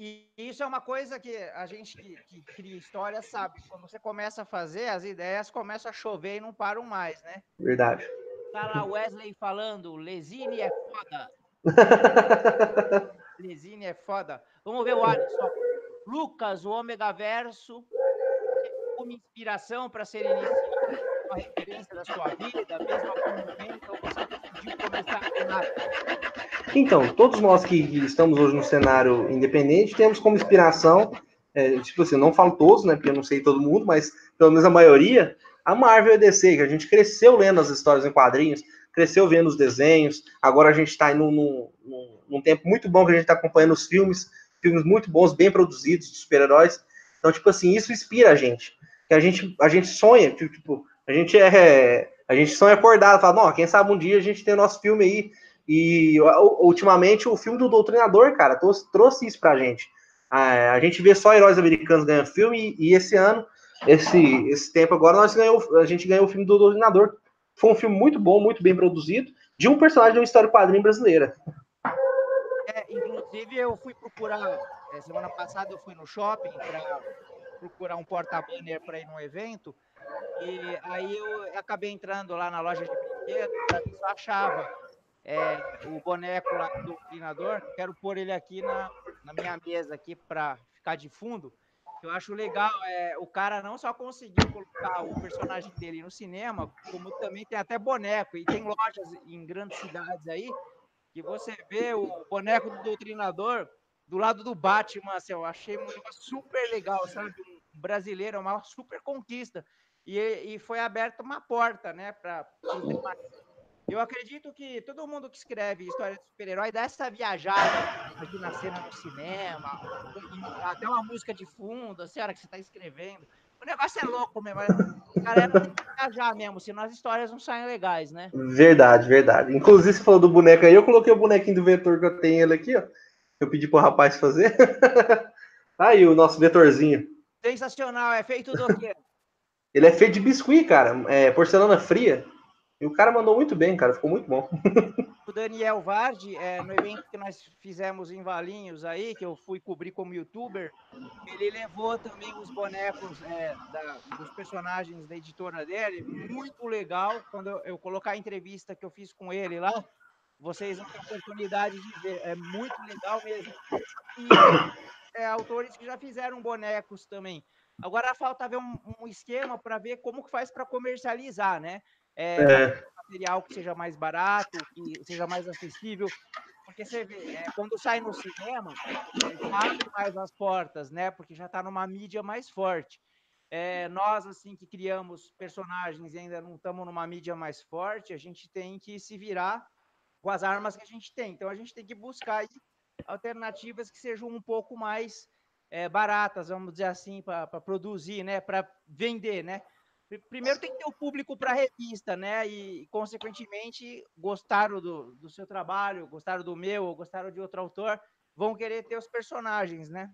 E isso é uma coisa que a gente que, que, cria história sabe. Quando você começa a fazer, as ideias começam a chover e não param mais, né? Verdade. Tá lá Wesley falando, Lesine é foda. [laughs] Lesine é foda. Vamos ver o Alisson. Lucas, o Ômega Verso, como inspiração para ser iniciado, uma referência da sua vida, mesmo momento você Então, todos nós que estamos hoje no cenário independente temos como inspiração, é, tipo assim, não falo todos, né, porque eu não sei todo mundo, mas pelo menos a maioria, a Marvel e DC, que a gente cresceu lendo as histórias em quadrinhos, cresceu vendo os desenhos, agora a gente está num, num, num, tempo muito bom que a gente está acompanhando os filmes, filmes muito bons, bem produzidos, de super-heróis. Então, tipo assim, isso inspira a gente. Que a gente, a gente sonha, tipo, a gente é. A gente sonha acordado, fala, não, quem sabe um dia a gente tem o nosso filme aí. E ultimamente o filme do Doutrinador, cara, trouxe, trouxe isso pra gente. A, a gente vê só heróis americanos ganhando filme, e, e esse ano, esse, esse tempo agora, nós ganhou, a gente ganhou o filme do Doutrinador. Foi um filme muito bom, muito bem produzido, de um personagem de uma história quadrinho brasileira. É, inclusive, eu fui procurar, é, semana passada eu fui no shopping para procurar um porta-banner para ir num evento, e aí eu acabei entrando lá na loja de brinquedos, eu achava é, o boneco lá do treinador, quero pôr ele aqui na, na minha mesa aqui para ficar de fundo. Eu acho legal, é, o cara não só conseguiu colocar o personagem dele no cinema, como também tem até boneco, e tem lojas em grandes cidades aí, que você vê o boneco do doutrinador do lado do Batman, assim, eu achei super legal, sabe? Um brasileiro, uma super conquista. E, e foi aberta uma porta, né, para eu acredito que todo mundo que escreve história de super-herói dá essa viajada aqui na cena do cinema, até uma música de fundo, assim, a hora que você está escrevendo. O negócio é louco mesmo. A galera tem que viajar mesmo, senão as histórias não saem legais, né? Verdade, verdade. Inclusive, você falou do boneco aí, eu coloquei o bonequinho do vetor que eu tenho ele aqui, ó. Eu pedi pro rapaz fazer. [laughs] aí, o nosso vetorzinho. Sensacional, é feito do quê? Ele é feito de biscuit, cara. É porcelana fria. E o cara mandou muito bem, cara. Ficou muito bom. [laughs] O Daniel Vardi, é, no evento que nós fizemos em Valinhos aí, que eu fui cobrir como youtuber, ele levou também os bonecos é, da, dos personagens da editora dele. Muito legal. Quando eu, eu colocar a entrevista que eu fiz com ele lá, vocês vão ter a oportunidade de ver. É muito legal mesmo. E é, autores que já fizeram bonecos também. Agora falta ver um, um esquema para ver como que faz para comercializar, né? É, é. material que seja mais barato, que seja mais acessível. Porque você vê, é, quando sai no cinema, abre mais as portas, né? Porque já está numa mídia mais forte. É, nós, assim, que criamos personagens e ainda não estamos numa mídia mais forte, a gente tem que se virar com as armas que a gente tem. Então, a gente tem que buscar aí, alternativas que sejam um pouco mais é, baratas, vamos dizer assim, para produzir, né? Para vender, né? Primeiro tem que ter o público para a revista, né? E, consequentemente, gostaram do, do seu trabalho, gostaram do meu, ou gostaram de outro autor, vão querer ter os personagens, né?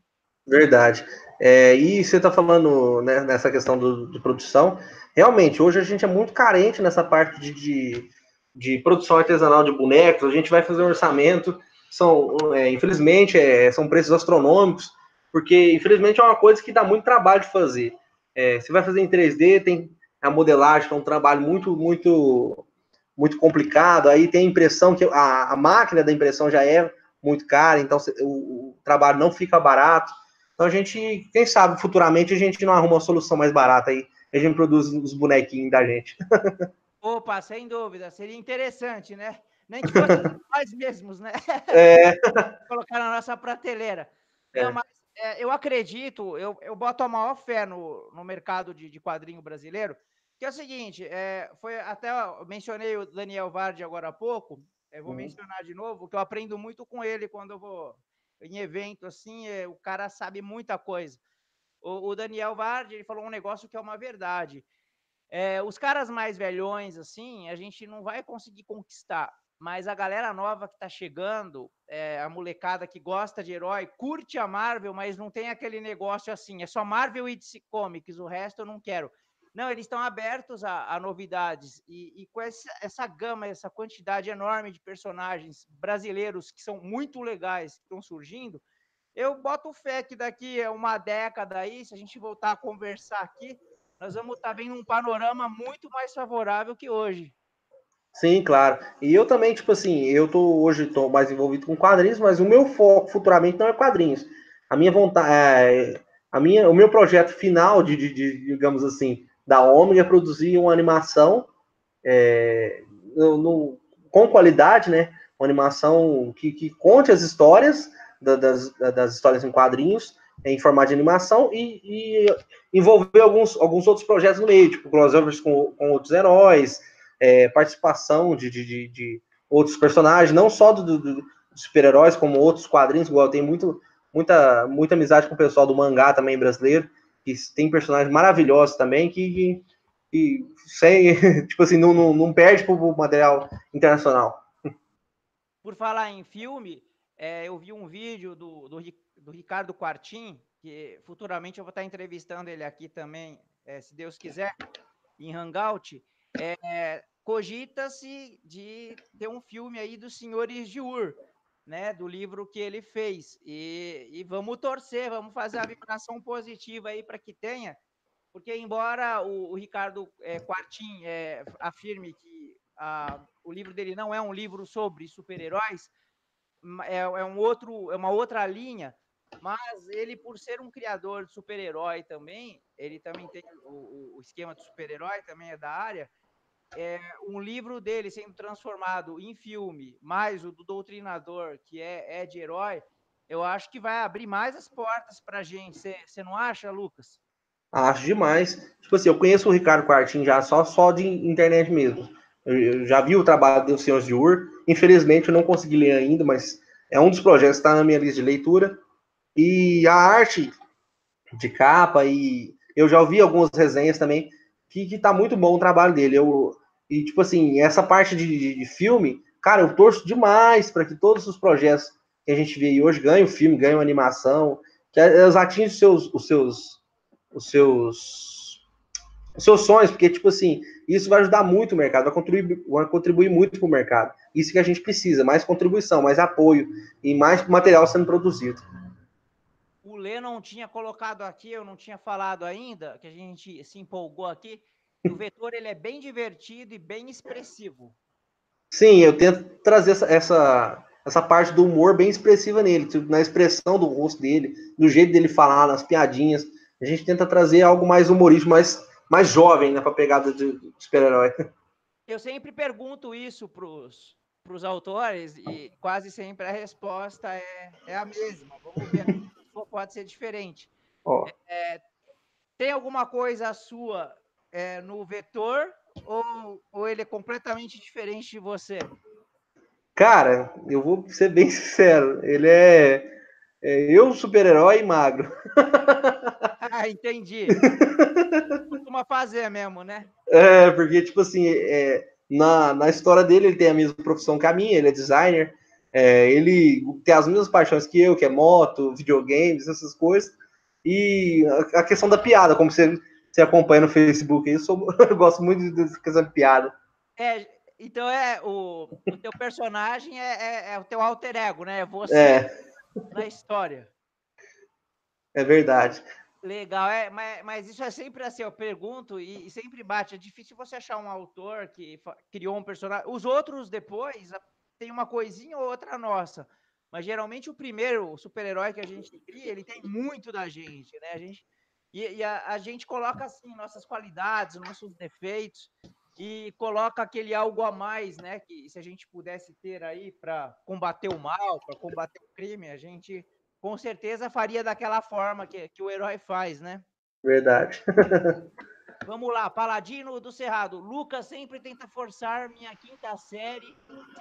Verdade. É, e você está falando né, nessa questão do, de produção. Realmente, hoje a gente é muito carente nessa parte de, de, de produção artesanal de bonecos. A gente vai fazer um orçamento, são, é, infelizmente, é, são preços astronômicos, porque infelizmente é uma coisa que dá muito trabalho de fazer. É, você vai fazer em 3D, tem a modelagem, que é um trabalho muito, muito, muito complicado, aí tem a impressão que a, a máquina da impressão já é muito cara, então o, o, trabalho não fica barato. Então a gente, quem sabe, futuramente a gente não arruma uma solução mais barata aí, a gente produz os bonequinhos da gente. [laughs] Opa, sem dúvida, seria interessante, né? Nem que fosse [laughs] nós mesmos, né? É. [laughs] Colocar na nossa prateleira. É. Não, mas é, eu acredito, eu, eu boto a maior fé no, no mercado de, de quadrinho brasileiro, que é o seguinte, é, foi até mencionei o Daniel Vardi agora há pouco, eu vou uhum. mencionar de novo, que eu aprendo muito com ele quando eu vou em evento, assim, é, o cara sabe muita coisa. O, o, Daniel Vardi, ele falou um negócio que é uma verdade. É, os caras mais velhões, assim, a gente não vai conseguir conquistar, mas a galera nova que tá chegando, é, a molecada que gosta de herói, curte a Marvel, mas não tem aquele negócio assim, é só Marvel e DC Comics, o resto eu não quero. Não, eles estão abertos a, a novidades e, e, com essa, essa gama, essa quantidade enorme de personagens brasileiros que são muito legais, que estão surgindo, eu boto fé que daqui a uma década aí, se a gente voltar a conversar aqui, nós vamos estar tá vendo um panorama muito mais favorável que hoje. Sim, claro. E eu também, tipo assim, eu tô hoje tô mais envolvido com quadrinhos, mas o meu foco futuramente não é quadrinhos. A minha vontade, é, a minha, o meu projeto final de, de, de digamos assim, da Omega produzir uma animação é, no, no, com qualidade, né? Uma animação que, que conte as histórias da, das, das histórias em quadrinhos em formato de animação e, e, envolver alguns, alguns outros projetos no meio, tipo crossovers com, com outros heróis, é, participação de, de, de, outros personagens, não só do, do, do super-heróis, como outros quadrinhos, igual tenho muito, muita, muita amizade com o pessoal do mangá também brasileiro, que tem personagens maravilhosos também, que, que, sem, [laughs] tipo assim, não, não, não perde para o material internacional. Por falar em filme, é, eu vi um vídeo do, do, do Ricardo Quartim, que futuramente eu vou estar entrevistando ele aqui também, é, se Deus quiser, em Hangout, é, cogita-se de ter um filme aí dos Senhores de Ur, né, do livro que ele fez. E, e vamos torcer, vamos fazer a vibração positiva aí para que tenha, porque embora o, o Ricardo é, Quartim é, afirme que a, o livro dele não é um livro sobre super-heróis, é, é, um outro, é uma outra linha, mas ele, por ser um criador de super-herói também, ele também tem o, o esquema de super-herói, também é da área, é, um livro dele sendo transformado em filme, mais o do Doutrinador, que é, é de herói, eu acho que vai abrir mais as portas para a gente. Você não acha, Lucas? Acho demais. Tipo assim, eu conheço o Ricardo Quartim já só, só de internet mesmo. Eu, eu já vi o trabalho do Senhor de Ur. Infelizmente, eu não consegui ler ainda, mas é um dos projetos que está na minha lista de leitura. E a arte de capa, e eu já ouvi algumas resenhas também, que, que tá muito bom o trabalho dele. Eu, e, tipo assim, essa parte de, de, de filme, cara, eu torço demais para que todos os projetos que a gente vê aí hoje ganhem filme, ganhem animação, que elas atingem os seus, os seus, os seus, os seus sonhos, porque, tipo assim, isso vai ajudar muito o mercado, vai contribuir, vai contribuir muito para o mercado. Isso que a gente precisa, mais contribuição, mais apoio e mais material sendo produzido. Não tinha colocado aqui, eu não tinha falado ainda, que a gente se empolgou aqui, o vetor ele é bem divertido e bem expressivo. Sim, eu tento trazer essa, essa, essa parte do humor bem expressiva nele, tipo, na expressão do rosto dele, no jeito dele falar, nas piadinhas. A gente tenta trazer algo mais humorístico, mais, mais jovem, né, para pegada de, de super-herói. Eu sempre pergunto isso pros para os autores e quase sempre a resposta é, é a mesma. Vamos ver, pode ser diferente. Oh. É, tem alguma coisa sua é, no vetor ou, ou ele é completamente diferente de você? Cara, eu vou ser bem sincero. Ele é, é eu, super-herói magro. [laughs] ah, entendi. [laughs] Costuma fazer mesmo, né? É, porque, tipo assim, é, na, na história dele, ele tem a mesma profissão que a minha, ele é designer. É, ele tem as mesmas paixões que eu, que é moto, videogames, essas coisas. E a, a questão da piada, como você você acompanha no Facebook. Eu, sou, [laughs] eu gosto muito de fazer piada. É, então é o, o teu personagem é, é, é, o teu alter ego, né? É você é. na história. É verdade. Legal, é, mas, mas, isso é sempre assim, eu pergunto e, e, sempre bate. É difícil você achar um autor que criou um personagem. Os outros depois tem uma coisinha ou outra nossa. Mas geralmente o primeiro super-herói que a gente cria, ele tem muito da gente, né? A gente, e, e a, a, gente coloca assim nossas qualidades, nossos defeitos e coloca aquele algo a mais, né? Que se a gente pudesse ter aí para combater o mal, para combater o crime, a gente com certeza faria daquela forma que, que o herói faz, né? Verdade. [laughs] Vamos lá, Paladino do Cerrado. Lucas sempre tenta forçar minha quinta série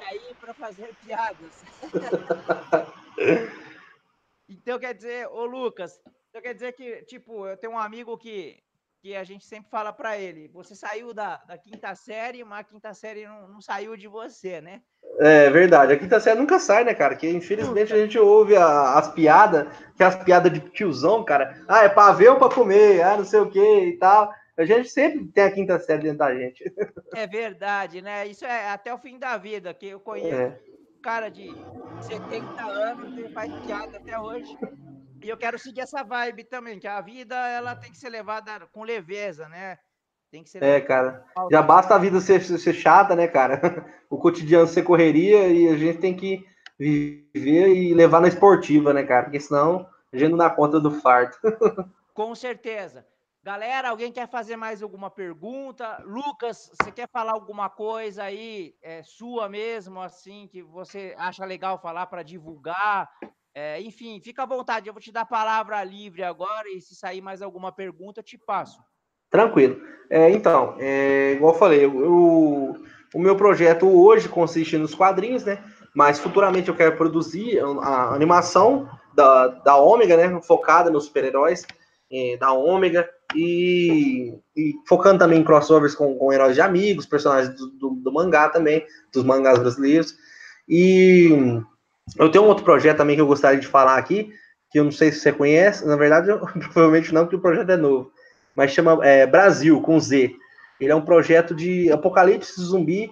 aí para fazer piadas. [laughs] então quer dizer, ô Lucas, então quer dizer que, tipo, eu tenho um amigo que que a gente sempre fala para ele: você saiu da, da quinta série, mas a quinta série não, não, saiu de você, né? É verdade, a quinta série nunca sai, né, cara? Que infelizmente a gente ouve a, as piadas, que é as piadas de tiozão, cara. Ah, é pra ver ou pra comer, ah, não sei o que e tal. A gente sempre tem a quinta série dentro da gente. É verdade, né? Isso é até o fim da vida, que eu conheço é. um cara de 70 anos que faz piada até hoje. E eu quero seguir essa vibe também, que a vida ela tem que ser levada com leveza, né? Tem que ser. É, cara. Já basta a vida ser, ser chata, né, cara? [laughs] O cotidiano ser correria e a gente tem que viver e levar na esportiva, né, cara? Porque senão a gente não dá conta do farto. [laughs] Com certeza. Galera, alguém quer fazer mais alguma pergunta? Lucas, você quer falar alguma coisa aí, é, sua mesmo, assim, que você acha legal falar para divulgar? É, enfim, fica à vontade, eu vou te dar a palavra livre agora e se sair mais alguma pergunta, eu te passo. Tranquilo. É, então, é, igual eu falei, eu, o meu projeto hoje consiste nos quadrinhos, né? Mas futuramente eu quero produzir a animação da, da Ômega, né? Focada nos super-heróis é, da Ômega e, e, focando também em crossovers com, com heróis de amigos, personagens do, do, do mangá também, dos mangás brasileiros. E eu tenho um outro projeto também que eu gostaria de falar aqui, que eu não sei se você conhece, na verdade, eu, [laughs] provavelmente não, porque o projeto é novo, mas chama é, Brasil, com Z. Ele é um projeto de apocalipse zumbi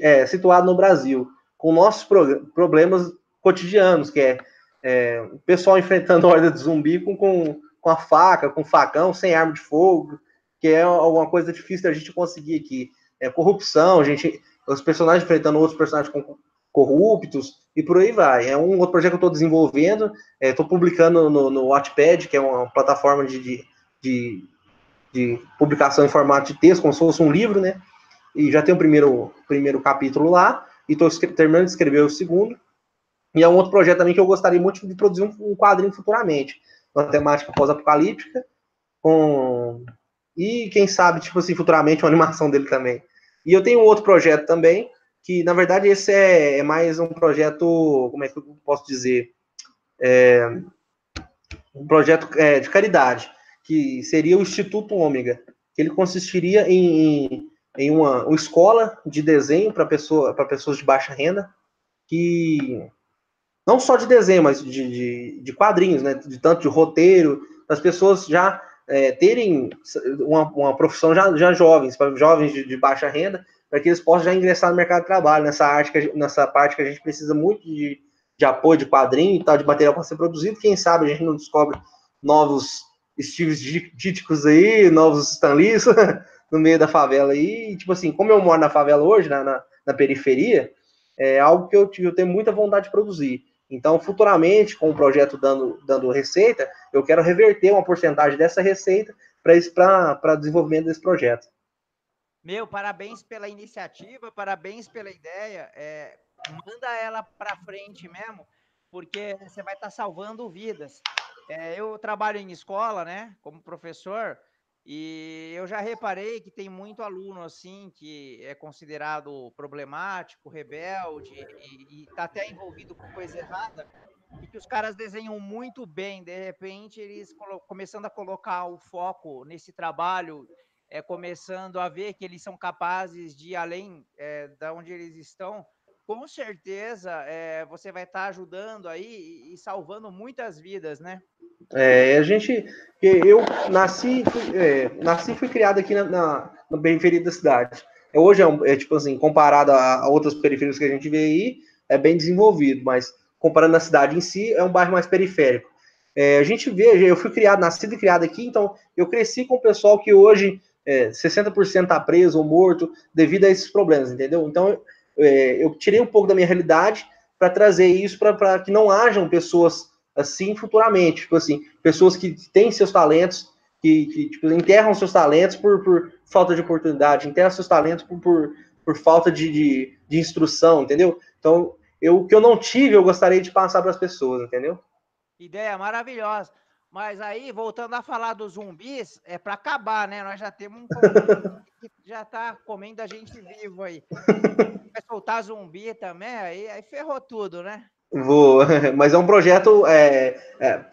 é, situado no Brasil, com nossos pro, problemas cotidianos, que é, é, o pessoal [laughs] enfrentando a horda de zumbi com, com, com a faca, com facão, sem arma de fogo, que é alguma coisa difícil da gente conseguir aqui. É corrupção, gente, os personagens enfrentando outros personagens corruptos, e por aí vai. É um outro projeto que eu estou desenvolvendo, estou é, publicando no, no Wattpad, que é uma plataforma de, de, de, de, publicação em formato de texto, como se fosse um livro, né? E já tem o primeiro, primeiro capítulo lá, e estou terminando de escrever o segundo. E é um outro projeto também que eu gostaria muito de produzir um, um quadrinho futuramente, uma temática pós-apocalíptica, com... e quem sabe, tipo assim, futuramente uma animação dele também. E eu tenho outro projeto também, que na verdade esse é, é, mais um projeto, como é que eu posso dizer? É, um projeto é, de caridade, que seria o Instituto Ômega, que ele consistiria em, em uma, uma escola de desenho para pessoa, pessoas de baixa renda, que não só de desenho, mas de, de, de quadrinhos, né? De tanto de roteiro, as pessoas já é, terem uma, uma profissão já, já jovens, para jovens de, de baixa renda, para que eles possam já ingressar no mercado de trabalho, nessa, arte que, nessa parte que a gente precisa muito de, de apoio de quadrinho e tal, de material para ser produzido. Quem sabe a gente não descobre novos Steves Díticos aí, novos Stanleys [laughs] no meio da favela aí. E, tipo assim, como eu moro na favela hoje, na, na, na periferia, é algo que eu, eu tenho muita vontade de produzir. Então, futuramente, com o projeto dando, dando receita, eu quero reverter uma porcentagem dessa receita para desenvolvimento desse projeto. Meu, parabéns pela iniciativa, parabéns pela ideia. É, manda ela para frente mesmo, porque você vai estar tá salvando vidas. É, eu trabalho em escola, né, como professor, e eu já reparei que tem muito aluno assim que é considerado problemático, rebelde e está até envolvido com coisa errada e que os caras desenham muito bem. De repente, eles começando a colocar o foco nesse trabalho é, começando a ver que eles são capazes de além é, da onde eles estão, com certeza é, você vai estar tá ajudando aí e salvando muitas vidas, né? É, a gente, eu nasci, é, nasci fui criado aqui na, na, na periferia da cidade. Hoje é, um, é, tipo assim, comparado a, a outras periferias que a gente vê aí, é bem desenvolvido, mas comparando a cidade em si, é um bairro mais periférico. É, a gente vê, eu fui criado, nascido e criado aqui, então eu cresci com o pessoal que hoje é, 60% está preso ou morto devido a esses problemas, entendeu? Então é, eu tirei um pouco da minha realidade para trazer isso para que não hajam pessoas assim futuramente, tipo assim, pessoas que têm seus talentos, que, que tipo, enterram seus talentos por, por, falta de oportunidade, enterram seus talentos por, por, por falta de, de, de, instrução, entendeu? Então, eu, o que eu não tive, eu gostaria de passar para as pessoas, entendeu? Ideia maravilhosa. Mas aí, voltando a falar dos zumbis, é para acabar, né? Nós já temos um que já está comendo a gente vivo aí. Vai soltar zumbi também, aí, aí ferrou tudo, né? Vou, [laughs] mas é um projeto é, é,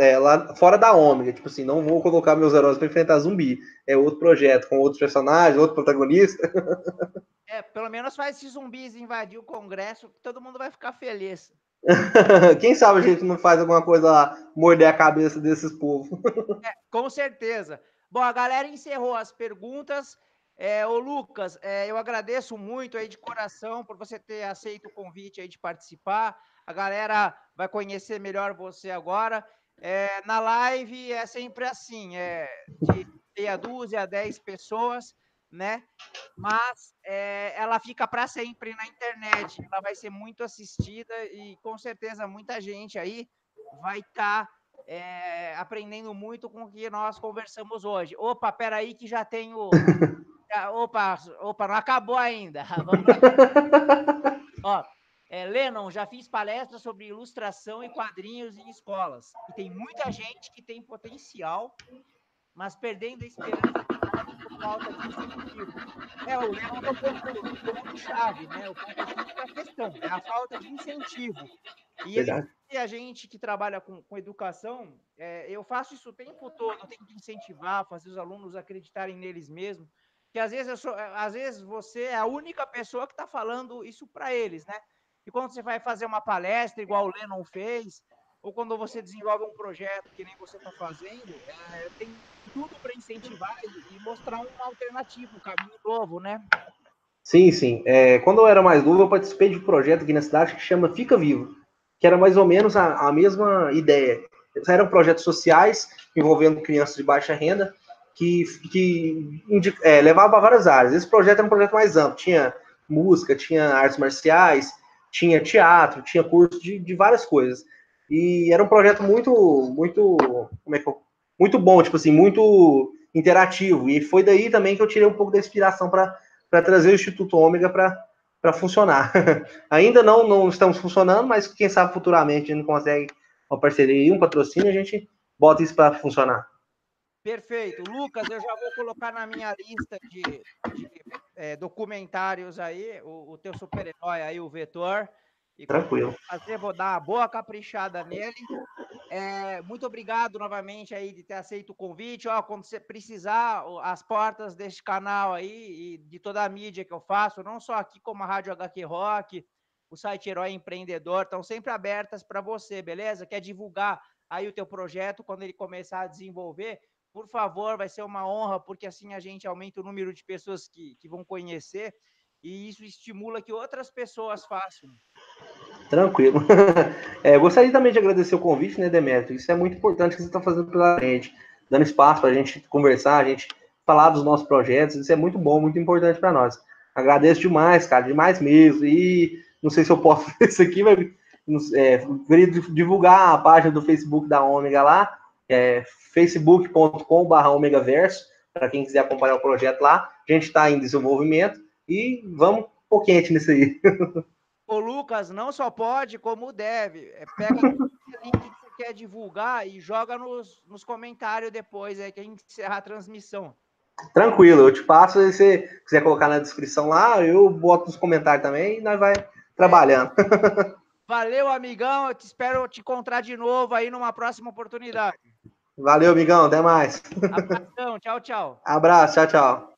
é, lá fora da Ômega, tipo assim, não vou colocar meus heróis para enfrentar zumbi. É outro projeto, com outros personagens, outro protagonista. [laughs] É, pelo menos faz esses zumbis invadir o Congresso, todo mundo vai ficar feliz. [laughs] Quem sabe a gente não faz alguma coisa lá, morder a cabeça desses povos. [laughs] É, com certeza. Bom, a galera encerrou as perguntas. É, ô Lucas, é, eu agradeço muito aí de coração por você ter aceito o convite aí de participar. A galera vai conhecer melhor você agora. É, na live é sempre assim, é de meia dúzia a dez pessoas né? Mas é, ela fica para sempre na internet. Ela vai ser muito assistida e com certeza muita gente aí vai estar tá, é, aprendendo muito com o que nós conversamos hoje. Opa, peraí que já tenho. opa, opa, não acabou ainda. [laughs] Ó, é, Lennon, já fiz palestras sobre ilustração e quadrinhos em escolas. E tem muita gente que tem potencial, mas perdendo a esperança por falta de incentivo. É, o Leão é o ponto, ponto chave, né? O ponto da questão, é a falta de incentivo. E ele, a gente que trabalha com, com educação, é, eu faço isso o tempo todo, eu tenho que incentivar, fazer os alunos acreditarem neles mesmos, que às vezes, sou, às vezes você é a única pessoa que está falando isso para eles, né? E quando você vai fazer uma palestra, igual o Lennon fez, ou quando você desenvolve um projeto que nem você está fazendo, é, tem tudo para incentivar e, mostrar uma alternativa, um caminho novo, né? Sim, sim. É, quando eu era mais novo, eu participei de um projeto aqui na cidade que chama Fica Vivo, que era mais ou menos a, a mesma ideia. Eram projetos sociais envolvendo crianças de baixa renda que, que é, levava várias áreas. Esse projeto era um projeto mais amplo, tinha música, tinha artes marciais, tinha teatro, tinha curso de, de várias coisas. E era um projeto muito, muito, como é que eu, muito bom, tipo assim, muito interativo. E foi daí também que eu tirei um pouco da inspiração para trazer o Instituto Ômega para funcionar. [laughs] Ainda não, não estamos funcionando, mas quem sabe futuramente a gente consegue uma parceria e um patrocínio, a gente bota isso para funcionar. Perfeito. Lucas, eu já vou colocar na minha lista de, de é, documentários aí, o, o teu super-herói aí, o Vetor. E Tranquilo. Fazer, vou dar uma boa caprichada nele. É, muito obrigado novamente aí de ter aceito o convite. Ó, quando você precisar, as portas deste canal aí e de toda a mídia que eu faço, não só aqui como a Rádio HQ Rock, o site Herói Empreendedor, estão sempre abertas para você, beleza? Quer divulgar aí o teu projeto quando ele começar a desenvolver? Por favor, vai ser uma honra, porque assim a gente aumenta o número de pessoas que, que vão conhecer e isso estimula que outras pessoas façam. Tranquilo. [laughs] É, gostaria também de agradecer o convite, né, Demetrio? Isso é muito importante que você está fazendo pela gente, dando espaço para a gente conversar, a gente falar dos nossos projetos. Isso é muito bom, muito importante para nós. Agradeço demais, cara, demais mesmo. E não sei se eu posso [laughs] fazer isso aqui, mas é, divulgar a página do Facebook da Ômega lá, é facebook.com.br Verso, para quem quiser acompanhar o projeto lá. A gente está em desenvolvimento e vamos um pouquinho nisso aí. [laughs] O Lucas não só pode, como deve. É, pega [laughs] o link que você quer divulgar e joga nos, nos comentários depois, aí, que a gente encerrar a transmissão. Tranquilo, eu te passo, se você quiser colocar na descrição lá, eu boto nos comentários também e nós vai trabalhando. [laughs] Valeu, amigão. Eu te espero te encontrar de novo aí numa próxima oportunidade. Valeu, amigão. Até mais. Abração. Tchau, tchau. Abraço. Tchau, tchau.